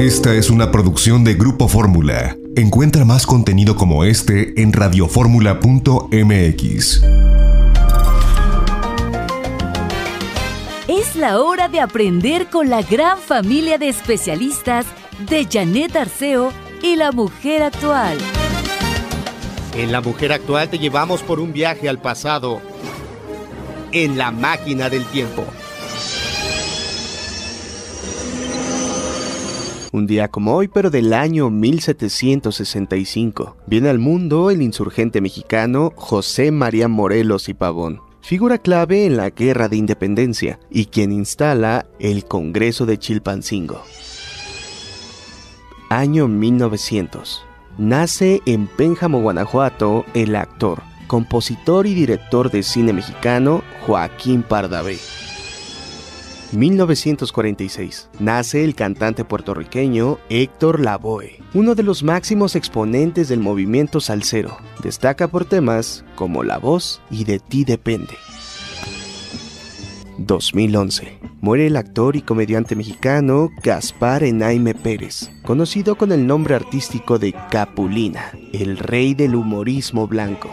Esta es una producción de Grupo Fórmula. Encuentra más contenido como este en radioformula.mx. Es la hora de aprender con la gran familia de especialistas de Janet Arceo y la mujer actual. En la mujer actual te llevamos por un viaje al pasado en la máquina del tiempo. Un día como hoy, pero del año 1765, viene al mundo el insurgente mexicano José María Morelos y Pavón, figura clave en la Guerra de Independencia y quien instala el Congreso de Chilpancingo. Año 1900. Nace en Pénjamo, Guanajuato, el actor, compositor y director de cine mexicano Joaquín Pardavé. 1946. Nace el cantante puertorriqueño Héctor Lavoe, uno de los máximos exponentes del movimiento salsero. Destaca por temas como La voz y De ti depende. 2011. Muere el actor y comediante mexicano Gaspar Enaime Pérez, conocido con el nombre artístico de Capulina, el rey del humorismo blanco.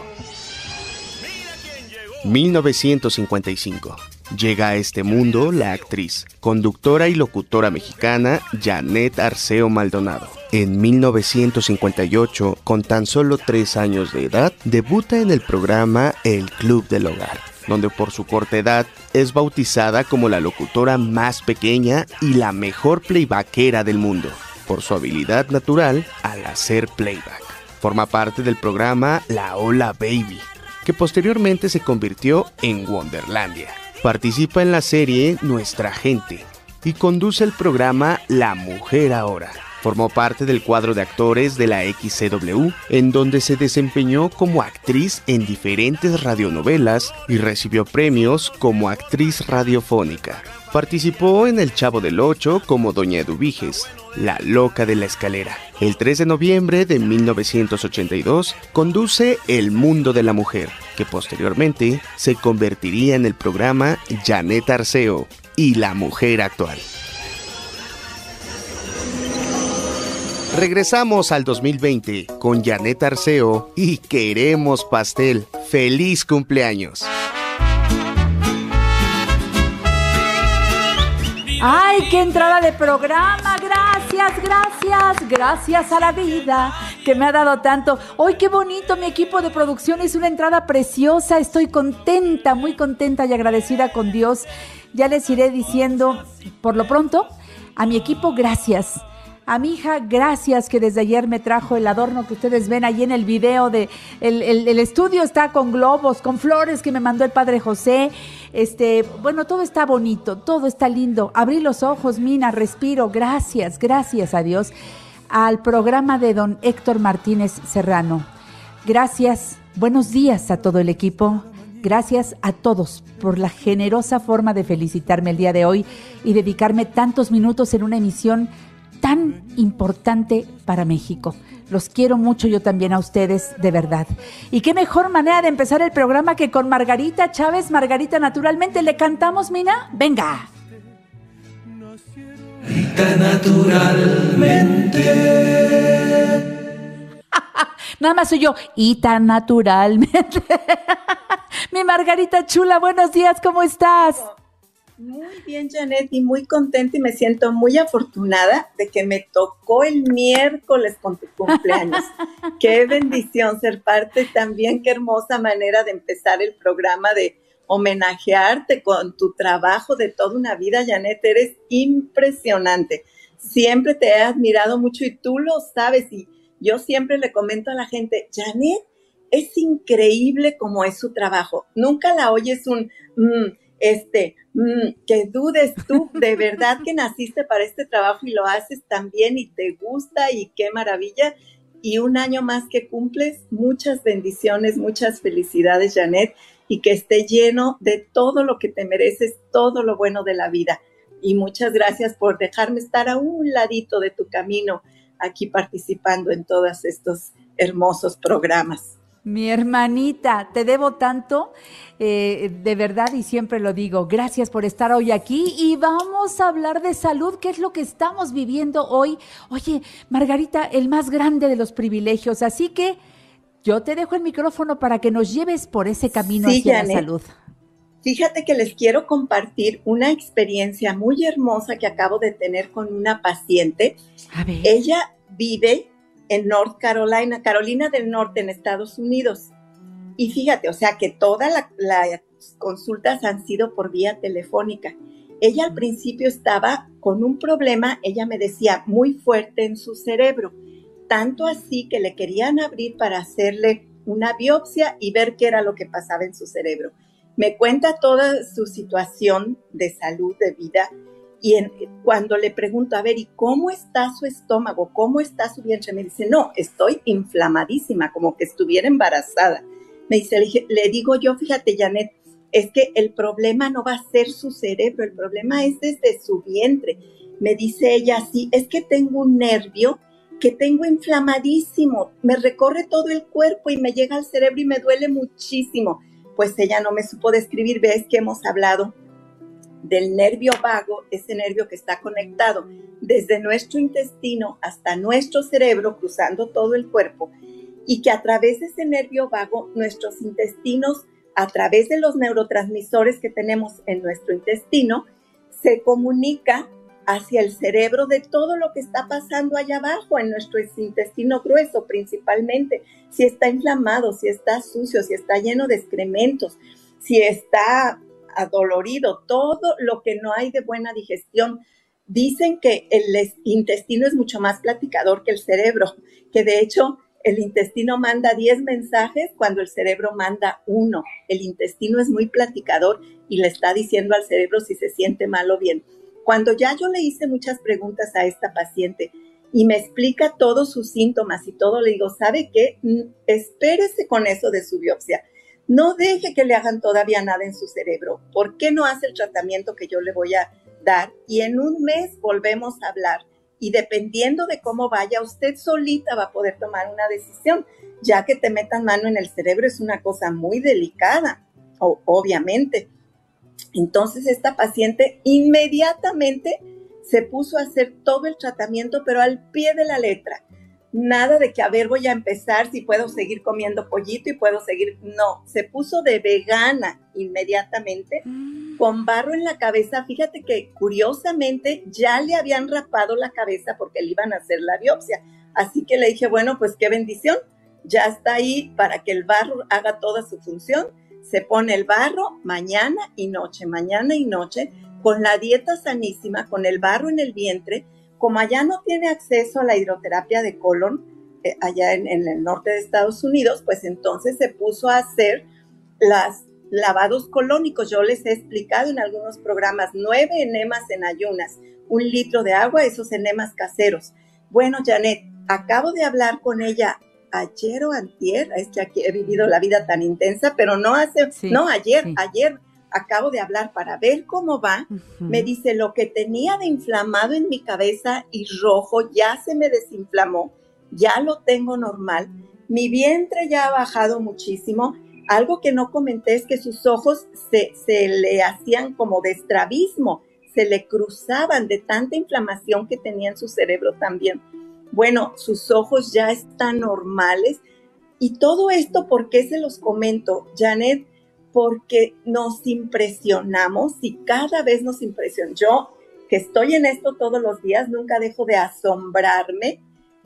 1955. Llega a este mundo la actriz, conductora y locutora mexicana Janet Arceo Maldonado. En 1958, con tan solo tres años de edad, debuta en el programa El Club del Hogar, donde por su corta edad es bautizada como la locutora más pequeña y la mejor playbackera del mundo, por su habilidad natural al hacer playback. Forma parte del programa La Hola Baby, que posteriormente se convirtió en Wonderlandia. Participa en la serie Nuestra Gente y conduce el programa La Mujer Ahora. Formó parte del cuadro de actores de la XCW, en donde se desempeñó como actriz en diferentes radionovelas y recibió premios como actriz radiofónica. Participó en El Chavo del Ocho como Doña Eduviges, la loca de la escalera. El 3 de noviembre de 1982 conduce El Mundo de la Mujer, que posteriormente se convertiría en el programa Janet Arceo y la mujer actual. Regresamos al 2020 con Janet Arceo y queremos pastel. ¡Feliz cumpleaños! ¡Ay, qué entrada de programa! Gracias, gracias, gracias a la vida que me ha dado tanto. ¡Ay, qué bonito! Mi equipo de producción hizo una entrada preciosa. Estoy contenta, muy contenta y agradecida con Dios. Ya les iré diciendo, por lo pronto, a mi equipo, gracias. A mi hija, gracias que desde ayer me trajo el adorno que ustedes ven ahí en el video de el, el, estudio está con globos, con flores que me mandó el padre José. Este, bueno, todo está bonito, todo está lindo. Abrí los ojos, Mina, respiro. Gracias, gracias a Dios. Al programa de don Héctor Martínez Serrano. Gracias, buenos días a todo el equipo. Gracias a todos por la generosa forma de felicitarme el día de hoy y dedicarme tantos minutos en una emisión tan importante para México. Los quiero mucho yo también a ustedes, de verdad. Y qué mejor manera de empezar el programa que con Margarita Chávez. Margarita, naturalmente, ¿le cantamos, Mina? Venga. naturalmente. Nada más soy yo, y tan naturalmente. Mi Margarita chula, buenos días, ¿cómo estás? Muy bien, Janet, y muy contenta y me siento muy afortunada de que me tocó el miércoles con tu cumpleaños. qué bendición ser parte también, qué hermosa manera de empezar el programa de homenajearte con tu trabajo de toda una vida, Janet, eres impresionante. Siempre te he admirado mucho y tú lo sabes y yo siempre le comento a la gente, Janet, es increíble como es su trabajo. Nunca la oyes un... Mm, este, mm, que dudes tú, de verdad que naciste para este trabajo y lo haces tan bien y te gusta y qué maravilla. Y un año más que cumples, muchas bendiciones, muchas felicidades, Janet, y que esté lleno de todo lo que te mereces, todo lo bueno de la vida. Y muchas gracias por dejarme estar a un ladito de tu camino aquí participando en todos estos hermosos programas. Mi hermanita, te debo tanto, eh, de verdad y siempre lo digo. Gracias por estar hoy aquí y vamos a hablar de salud, que es lo que estamos viviendo hoy. Oye, Margarita, el más grande de los privilegios, así que yo te dejo el micrófono para que nos lleves por ese camino hacia la salud. Fíjate que les quiero compartir una experiencia muy hermosa que acabo de tener con una paciente. A ver. Ella vive en North Carolina, Carolina del Norte, en Estados Unidos. Y fíjate, o sea que todas las consultas han sido por vía telefónica. Ella al principio estaba con un problema, ella me decía, muy fuerte en su cerebro, tanto así que le querían abrir para hacerle una biopsia y ver qué era lo que pasaba en su cerebro. Me cuenta toda su situación de salud, de vida, y cuando le pregunto, a ver, ¿y cómo está su estómago? ¿Cómo está su vientre? Me dice, no, estoy inflamadísima, como que estuviera embarazada. Me dice, le, digo yo, fíjate, Janet, es que el problema no va a ser su cerebro, el problema es desde su vientre. Me dice ella, sí, es que tengo un nervio que tengo inflamadísimo, me recorre todo el cuerpo y me llega al cerebro y me duele muchísimo. Pues ella no me supo describir, ves que hemos hablado del nervio vago, ese nervio que está conectado desde nuestro intestino hasta nuestro cerebro, cruzando todo el cuerpo, y que a través de ese nervio vago, nuestros intestinos, a través de los neurotransmisores que tenemos en nuestro intestino, se comunica hacia el cerebro de todo lo que está pasando allá abajo, en nuestro intestino grueso principalmente, si está inflamado, si está sucio, si está lleno de excrementos, si está adolorido, todo lo que no hay de buena digestión. Dicen que el intestino es mucho más platicador que el cerebro, que de hecho el intestino manda 10 mensajes cuando el cerebro manda uno. El intestino es muy platicador y le está diciendo al cerebro si se siente mal o bien. Cuando ya yo le hice muchas preguntas a esta paciente y me explica todos sus síntomas y todo, le digo, ¿sabe qué? Mm, espérese con eso de su biopsia. No deje que le hagan todavía nada en su cerebro. ¿Por qué no hace el tratamiento que yo le voy a dar? Y en un mes volvemos a hablar. Y dependiendo de cómo vaya, usted solita va a poder tomar una decisión, ya que te metan mano en el cerebro es una cosa muy delicada, obviamente. Entonces esta paciente inmediatamente se puso a hacer todo el tratamiento, pero al pie de la letra nada de que, a ver, voy a empezar si puedo seguir comiendo pollito y puedo seguir. No, se puso de vegana inmediatamente mm. con barro en la cabeza. Fíjate que curiosamente ya le habían rapado la cabeza porque le iban a hacer la biopsia. Así que le dije, bueno, pues qué bendición. Ya está ahí para que el barro haga toda su función. Se pone el barro mañana y noche, mañana y noche, con la dieta sanísima, con el barro en el vientre como allá no tiene acceso a la hidroterapia de colon, eh, allá en, el norte de Estados Unidos, pues entonces se puso a hacer las lavados colónicos. Yo les he explicado en algunos programas, nueve enemas en ayunas, un litro de agua, esos enemas caseros. Bueno, Janet, acabo de hablar con ella ayer o antier, es que aquí he vivido la vida tan intensa, pero no hace, no ayer, ayer acabo de hablar para ver cómo va, me dice lo que tenía de inflamado en mi cabeza y rojo ya se me desinflamó, ya lo tengo normal, mi vientre ya ha bajado muchísimo. Algo que no comenté es que sus ojos se, se le hacían como de estrabismo, se le cruzaban de tanta inflamación que tenía en su cerebro también. Bueno, sus ojos ya están normales. Y todo esto, ¿por qué se los comento? Janet, porque nos impresionamos y cada vez nos impresiona. Yo, que estoy en esto todos los días, nunca dejo de asombrarme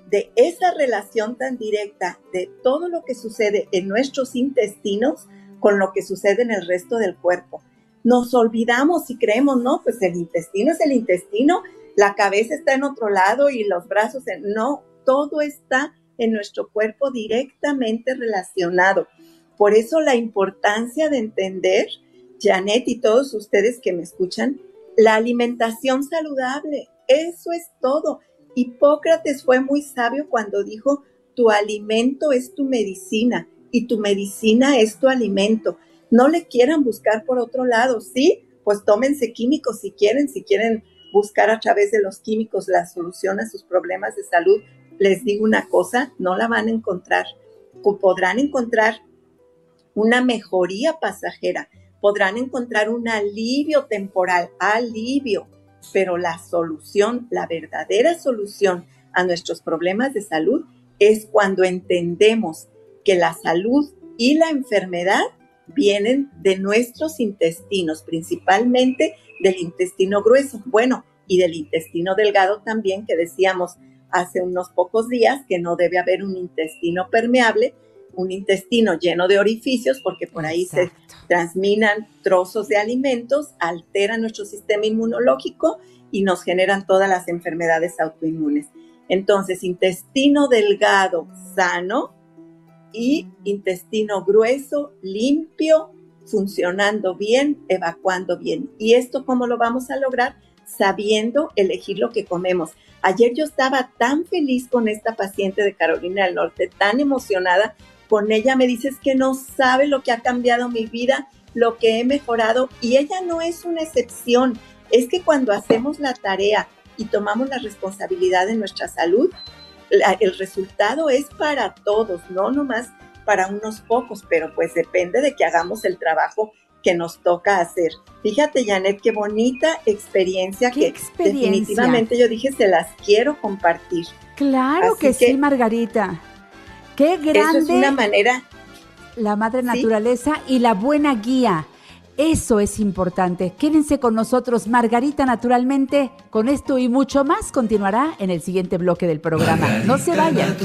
de esa relación tan directa de todo lo que sucede en nuestros intestinos con lo que sucede en el resto del cuerpo. Nos olvidamos y creemos, no, pues el intestino es el intestino, la cabeza está en otro lado y los brazos en... No, todo está en nuestro cuerpo directamente relacionado. Por eso la importancia de entender, Janet y todos ustedes que me escuchan, la alimentación saludable. Eso es todo. Hipócrates fue muy sabio cuando dijo, tu alimento es tu medicina y tu medicina es tu alimento. No le quieran buscar por otro lado, ¿sí? Pues tómense químicos si quieren, si quieren buscar a través de los químicos la solución a sus problemas de salud. Les digo una cosa, no la van a encontrar podrán encontrar una mejoría pasajera, podrán encontrar un alivio temporal, alivio, pero la solución, la verdadera solución a nuestros problemas de salud es cuando entendemos que la salud y la enfermedad vienen de nuestros intestinos, principalmente del intestino grueso, bueno, y del intestino delgado también, que decíamos hace unos pocos días que no debe haber un intestino permeable, un intestino lleno de orificios, porque por ahí se transminan trozos de alimentos, alteran nuestro sistema inmunológico y nos generan todas las enfermedades autoinmunes. Entonces, intestino delgado, sano y intestino grueso, limpio, funcionando bien, evacuando bien. ¿Y esto cómo lo vamos a lograr? Sabiendo elegir lo que comemos. Ayer yo estaba tan feliz con esta paciente de Carolina del Norte, tan emocionada con ella, me dices que no sabe lo que ha cambiado mi vida, lo que he mejorado y ella no es una excepción. Es que cuando hacemos la tarea y tomamos la responsabilidad de nuestra salud, el resultado es para todos, no nomás para unos pocos, pero pues depende de que hagamos el trabajo que nos toca hacer. Fíjate, Janet, qué bonita experiencia que definitivamente yo dije se las quiero compartir. Claro que, sí, Margarita. Qué grande. Eso es una manera. La madre naturaleza y la buena guía. Eso es importante. Quédense con nosotros, Margarita, naturalmente. Con esto y mucho más continuará en el siguiente bloque del programa. no se vayan.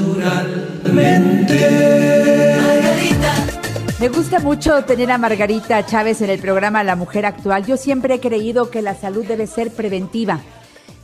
Me gusta mucho tener a Margarita Chávez en el programa La Mujer Actual. Yo siempre he creído que la salud debe ser preventiva,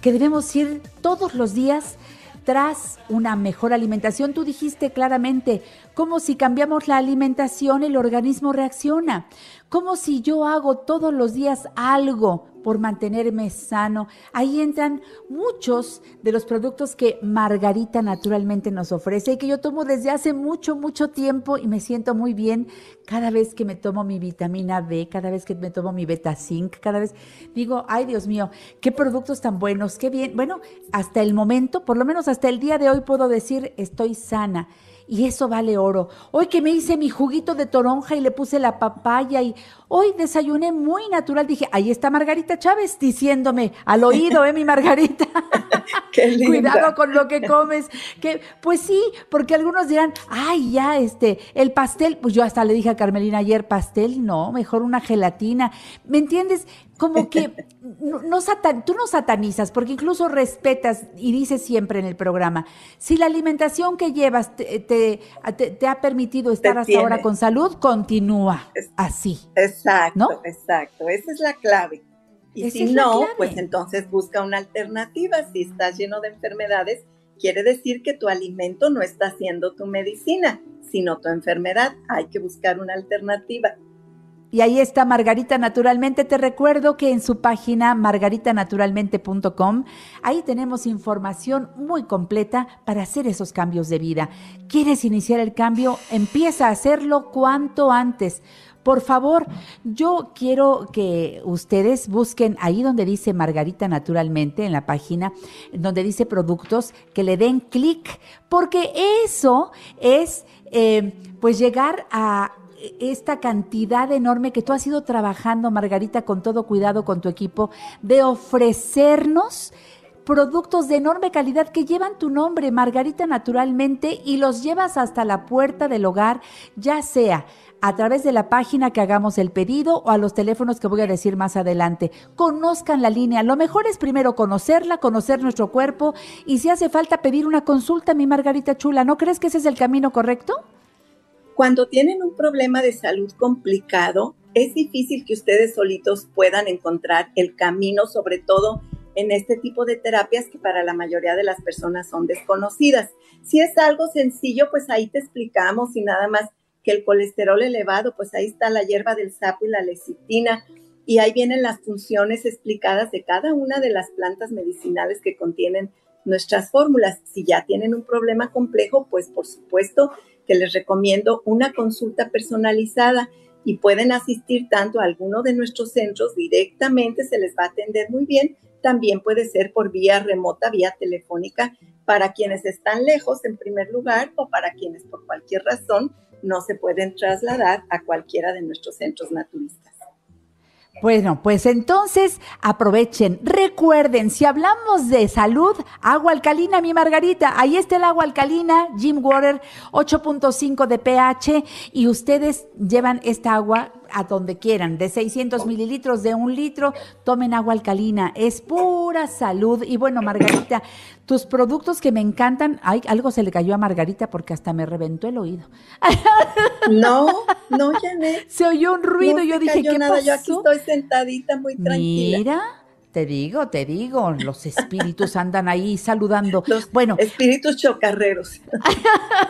que debemos ir todos los días tras una mejor alimentación. Tú dijiste claramente, como si cambiamos la alimentación el organismo reacciona, como si yo hago todos los días algo por mantenerme sano. Ahí entran muchos de los productos que Margarita naturalmente nos ofrece y que yo tomo desde hace mucho, mucho tiempo y me siento muy bien cada vez que me tomo mi vitamina B, cada vez que me tomo mi beta zinc, cada vez digo, ay Dios mío, qué productos tan buenos, qué bien. Bueno, hasta el momento, por lo menos hasta el día de hoy puedo decir, estoy sana y eso vale oro. Hoy que me hice mi juguito de toronja y le puse la papaya y hoy desayuné muy natural, dije, ahí está Margarita Chávez diciéndome al oído, ¿eh, mi Margarita? Qué Cuidado con lo que comes. Que, pues sí, porque algunos dirán, ay, ya, este, el pastel, pues yo hasta le dije a Carmelina ayer, pastel, no, mejor una gelatina. ¿Me entiendes? Como que no, tú no satanizas, porque incluso respetas y dices siempre en el programa, si la alimentación que llevas te, te, ha permitido estar hasta ahora con salud, continúa así. Exacto, exacto, esa es la clave. Y si no, pues entonces busca una alternativa. Si estás lleno de enfermedades, quiere decir que tu alimento no está siendo tu medicina, sino tu enfermedad. Hay que buscar una alternativa. Y ahí está Margarita Naturalmente. Te recuerdo que en su página margaritanaturalmente.com, ahí tenemos información muy completa para hacer esos cambios de vida. ¿Quieres iniciar el cambio? Empieza a hacerlo cuanto antes. Por favor, yo quiero que ustedes busquen ahí donde dice Margarita Naturalmente, en la página, donde dice productos, que le den clic, porque eso es eh, pues llegar a esta cantidad enorme que tú has ido trabajando, Margarita, con todo cuidado con tu equipo, de ofrecernos productos de enorme calidad que llevan tu nombre, Margarita Naturalmente, y los llevas hasta la puerta del hogar, ya sea a través de la página que hagamos el pedido o a los teléfonos que voy a decir más adelante. Conozcan la línea. Lo mejor es primero conocerla, conocer nuestro cuerpo y si hace falta pedir una consulta, mi Margarita Chula. ¿No crees que ese es el camino correcto? Cuando tienen un problema de salud complicado, es difícil que ustedes solitos puedan encontrar el camino, sobre todo en este tipo de terapias que para la mayoría de las personas son desconocidas. Si es algo sencillo, pues ahí te explicamos y nada más que el colesterol elevado, pues ahí está la hierba del sapo y la lecitina y ahí vienen las funciones explicadas de cada una de las plantas medicinales que contienen nuestras fórmulas. Si ya tienen un problema complejo, pues por supuesto que les recomiendo una consulta personalizada y pueden asistir tanto a alguno de nuestros centros directamente, se les va a atender muy bien. También puede ser por vía remota, vía telefónica, para quienes están lejos en primer lugar o para quienes por cualquier razón no se pueden trasladar a cualquiera de nuestros centros naturistas. Bueno, pues entonces aprovechen. Recuerden, si hablamos de salud, agua alcalina, mi Margarita, ahí está el agua alcalina, Jim Water, 8.5 de pH, y ustedes llevan esta agua a donde quieran, de 600 mililitros, de un litro, tomen agua alcalina, es pura salud. Y bueno, Margarita, tus productos que me encantan, ay, algo se le cayó a Margarita porque hasta me reventó el oído. No, no, Janet. Se oyó un ruido, y yo dije, ¿qué nada, Yo aquí estoy sentadita muy tranquila. Mira. Te digo, te digo, los espíritus andan ahí saludando. Los bueno, espíritus chocarreros.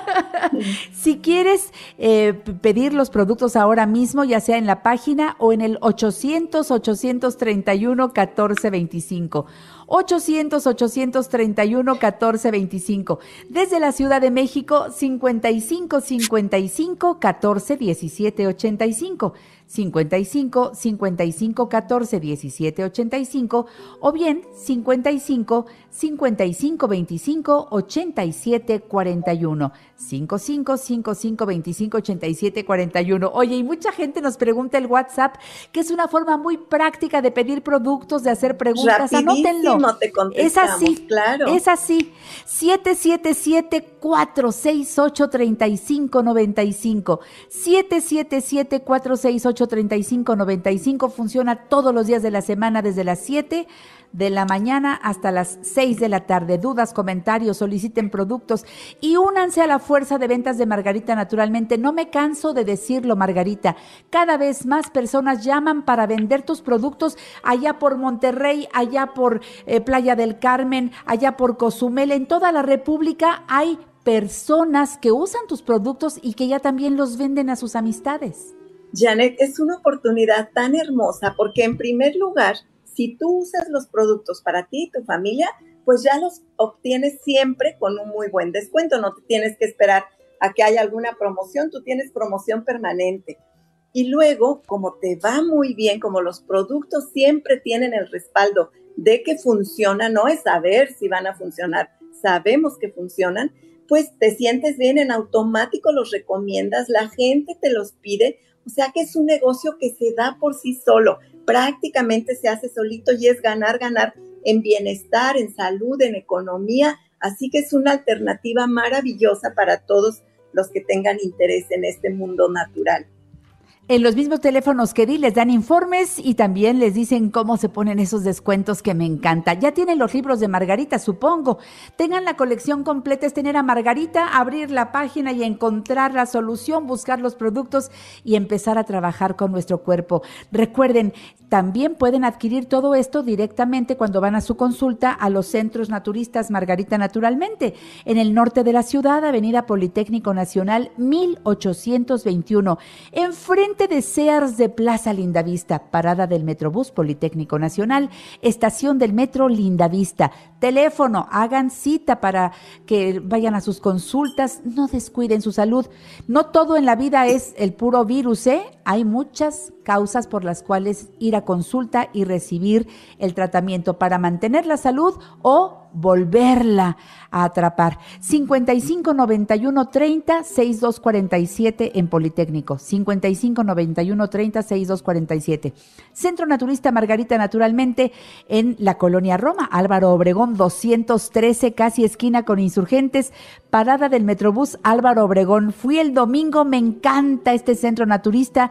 si quieres eh, pedir los productos ahora mismo, ya sea en la página o en el 800-831-1425. 800-831-1425. Desde la Ciudad de México, 55-55-14-17-85. 55 55 14 17 85 o bien 55 55 25 87 41 55 55 25 87 41. Oye, y mucha gente nos pregunta el WhatsApp, que es una forma muy práctica de pedir productos, de hacer preguntas. Anótenlo. Es así, claro. Es así. 777 468 3595 777 468 3595 funciona todos los días de la semana desde las 7 de la mañana hasta las 6 de la tarde. Dudas, comentarios, soliciten productos y únanse a la fuerza de ventas de Margarita naturalmente. No me canso de decirlo, Margarita. Cada vez más personas llaman para vender tus productos allá por Monterrey, allá por eh, Playa del Carmen, allá por Cozumel. En toda la República hay personas que usan tus productos y que ya también los venden a sus amistades. Janet, es una oportunidad tan hermosa porque en primer lugar, si tú usas los productos para ti y tu familia, pues ya los obtienes siempre con un muy buen descuento. No te tienes que esperar a que haya alguna promoción, tú tienes promoción permanente. Y luego, como te va muy bien, como los productos siempre tienen el respaldo de que funcionan, no es saber si van a funcionar, sabemos que funcionan, pues te sientes bien en automático, los recomiendas, la gente te los pide, o sea que es un negocio que se da por sí solo prácticamente se hace solito y es ganar, ganar en bienestar, en salud, en economía. Así que es una alternativa maravillosa para todos los que tengan interés en este mundo natural. En los mismos teléfonos que di les dan informes y también les dicen cómo se ponen esos descuentos que me encanta. Ya tienen los libros de Margarita, supongo. Tengan la colección completa, es tener a Margarita, abrir la página y encontrar la solución, buscar los productos y empezar a trabajar con nuestro cuerpo. Recuerden, también pueden adquirir todo esto directamente cuando van a su consulta a los centros naturistas Margarita Naturalmente, en el norte de la ciudad, Avenida Politécnico Nacional 1821, enfrente de Sears de Plaza Lindavista, parada del Metrobús Politécnico Nacional, estación del Metro Lindavista. Teléfono, hagan cita para que vayan a sus consultas, no descuiden su salud. No todo en la vida es el puro virus, ¿eh? Hay muchas causas por las cuales ir a consulta y recibir el tratamiento para mantener la salud o volverla a atrapar. 55 91 30 62 47 en Politécnico. 55 91 30 62 47. Centro Naturista Margarita Naturalmente en la colonia Roma, Álvaro Obregón 213, casi esquina con insurgentes, parada del Metrobús Álvaro Obregón. Fui el domingo, me encanta este centro naturista.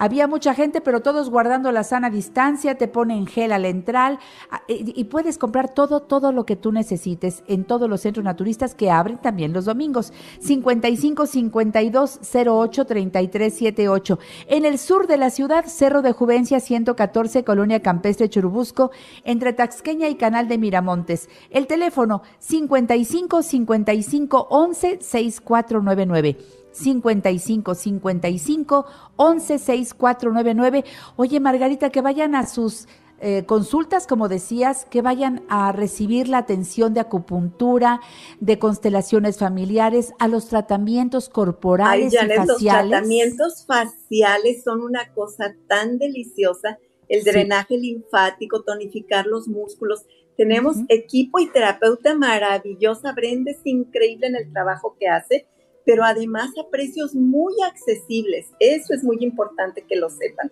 Había mucha gente, pero todos guardando la sana distancia, te ponen gel al entrar ah, y puedes comprar todo, todo lo que tú necesites en todos los centros naturistas que abren también los domingos. 55 52 08 33 78. En el sur de la ciudad, Cerro de Juvencia 114, Colonia Campestre Churubusco, entre Taxqueña y Canal de Miramontes. El teléfono 55 55 11 6499. 55 55 11 6499. Oye, Margarita, que vayan a sus eh, consultas, como decías, que vayan a recibir la atención de acupuntura, de constelaciones familiares, a los tratamientos corporales y faciales. Los tratamientos faciales son una cosa tan deliciosa. El drenaje linfático, tonificar los músculos, Tenemos equipo y terapeuta maravillosa. Brenda es increíble en el trabajo que hace, pero además a precios muy accesibles. Eso es muy importante que lo sepan.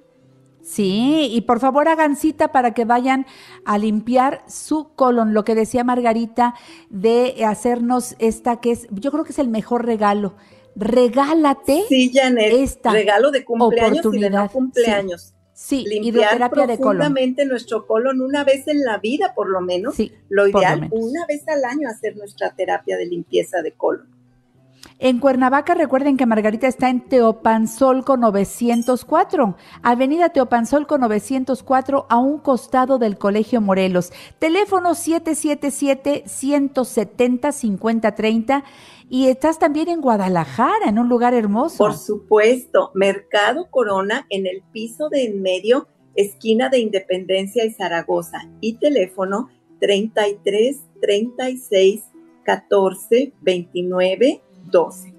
Sí, y por favor hagan cita para que vayan a limpiar su colon, lo que decía Margarita de hacernos esta que es, yo creo que es el mejor regalo. Regálate sí, Janet, esta regalo de cumpleaños y de no cumpleaños. Sí, limpiar profundamente nuestro colon una vez en la vida, por lo menos. Sí, lo ideal, una vez al año hacer nuestra terapia de limpieza de colon. En Cuernavaca, recuerden que Margarita está en Teopanzolco 904, Avenida Teopanzolco 904, a un costado del Colegio Morelos. Teléfono 777-170-5030. Y estás también en Guadalajara, en un lugar hermoso. Por supuesto, Mercado Corona, en el piso de en medio, esquina de Independencia y Zaragoza. Y teléfono 33 36 14 29 12.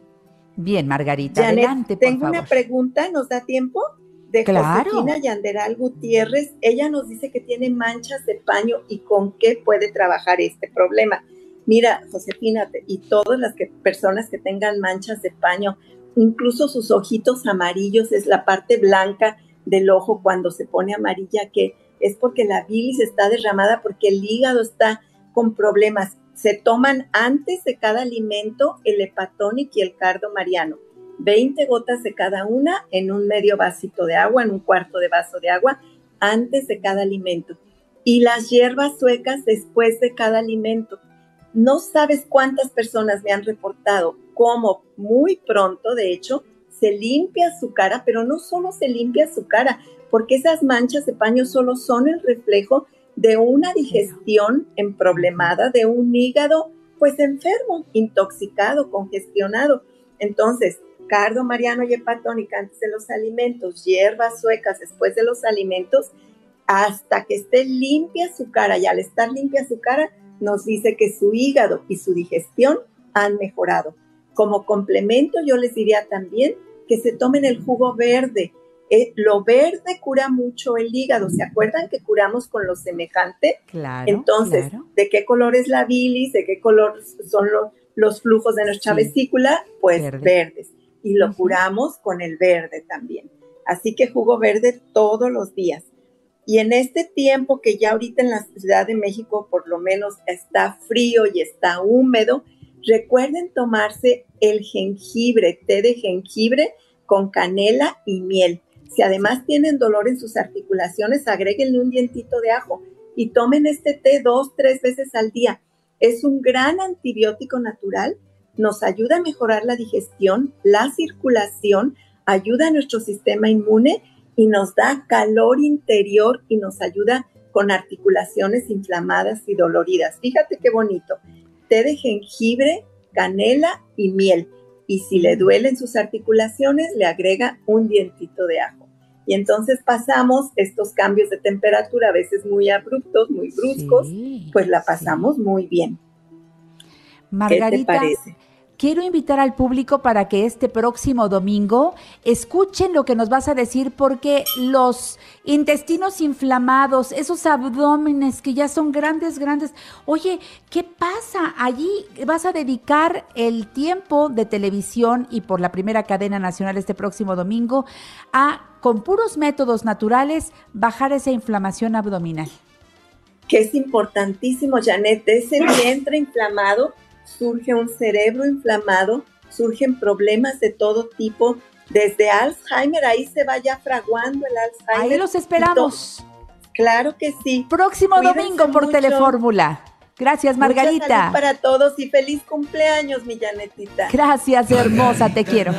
Bien, Margarita, adelante, por tengo una pregunta, ¿nos da tiempo? De claro. Josefina Yanderal Gutiérrez. Ella nos dice que tiene manchas de paño y con qué puede trabajar este problema. Mira, Josefina, y todas las que, personas que tengan manchas de paño, incluso sus ojitos amarillos, es la parte blanca del ojo cuando se pone amarilla, que es porque la bilis está derramada, porque el hígado está con problemas se toman antes de cada alimento el hepatonic y el cardo mariano. 20 gotas de cada una en un medio vasito de agua, en un cuarto de vaso de agua, antes de cada alimento. Y las hierbas suecas después de cada alimento. No sabes cuántas personas me han reportado cómo muy pronto, de hecho, se limpia su cara, pero no solo se limpia su cara, porque esas manchas de paño solo son el reflejo de una digestión emproblemada, de un hígado pues enfermo, intoxicado, congestionado. Entonces, cardo mariano y hepatónica antes de los alimentos, hierbas suecas después de los alimentos, hasta que esté limpia su cara. Y al estar limpia su cara, nos dice que su hígado y su digestión han mejorado. Como complemento, yo les diría también que se tomen el jugo verde. Eh, lo verde cura mucho el hígado. ¿Se acuerdan que curamos con lo semejante? Claro. Entonces, ¿de qué color es la bilis? ¿De qué color son los flujos de nuestra vesícula? Pues verdes. Y lo curamos con el verde también. Así que jugo verde todos los días. Y en este tiempo que ya ahorita en la Ciudad de México por lo menos está frío y está húmedo, recuerden tomarse el jengibre, té de jengibre con canela y miel. Si además tienen dolor en sus articulaciones, agréguenle un dientito de ajo y tomen este té dos, tres veces al día. Es un gran antibiótico natural, nos ayuda a mejorar la digestión, la circulación, ayuda a nuestro sistema inmune y nos da calor interior y nos ayuda con articulaciones inflamadas y doloridas. Fíjate qué bonito. Té de jengibre, canela y miel. Y si le duelen sus articulaciones, le agrega un dientito de ajo. Y entonces pasamos estos cambios de temperatura, a veces muy abruptos, muy bruscos, pues la pasamos muy bien. Margarita, ¿Qué te parece? Quiero invitar al público para que este próximo domingo escuchen lo que nos vas a decir porque los intestinos inflamados, esos abdómenes que ya son grandes, grandes, oye, ¿qué pasa? Allí vas a dedicar el tiempo de televisión y por la primera cadena nacional este próximo domingo a con puros métodos naturales, bajar esa inflamación abdominal. Que es importantísimo, Janet, ese vientre inflamado surge un cerebro inflamado, surgen problemas de todo tipo, desde Alzheimer, ahí se vaya fraguando el Alzheimer. Ahí los esperamos. Claro que sí. Próximo domingo por Telefórmula. Gracias, Margarita. para todos y feliz cumpleaños, mi Janetita. Gracias, hermosa, te quiero.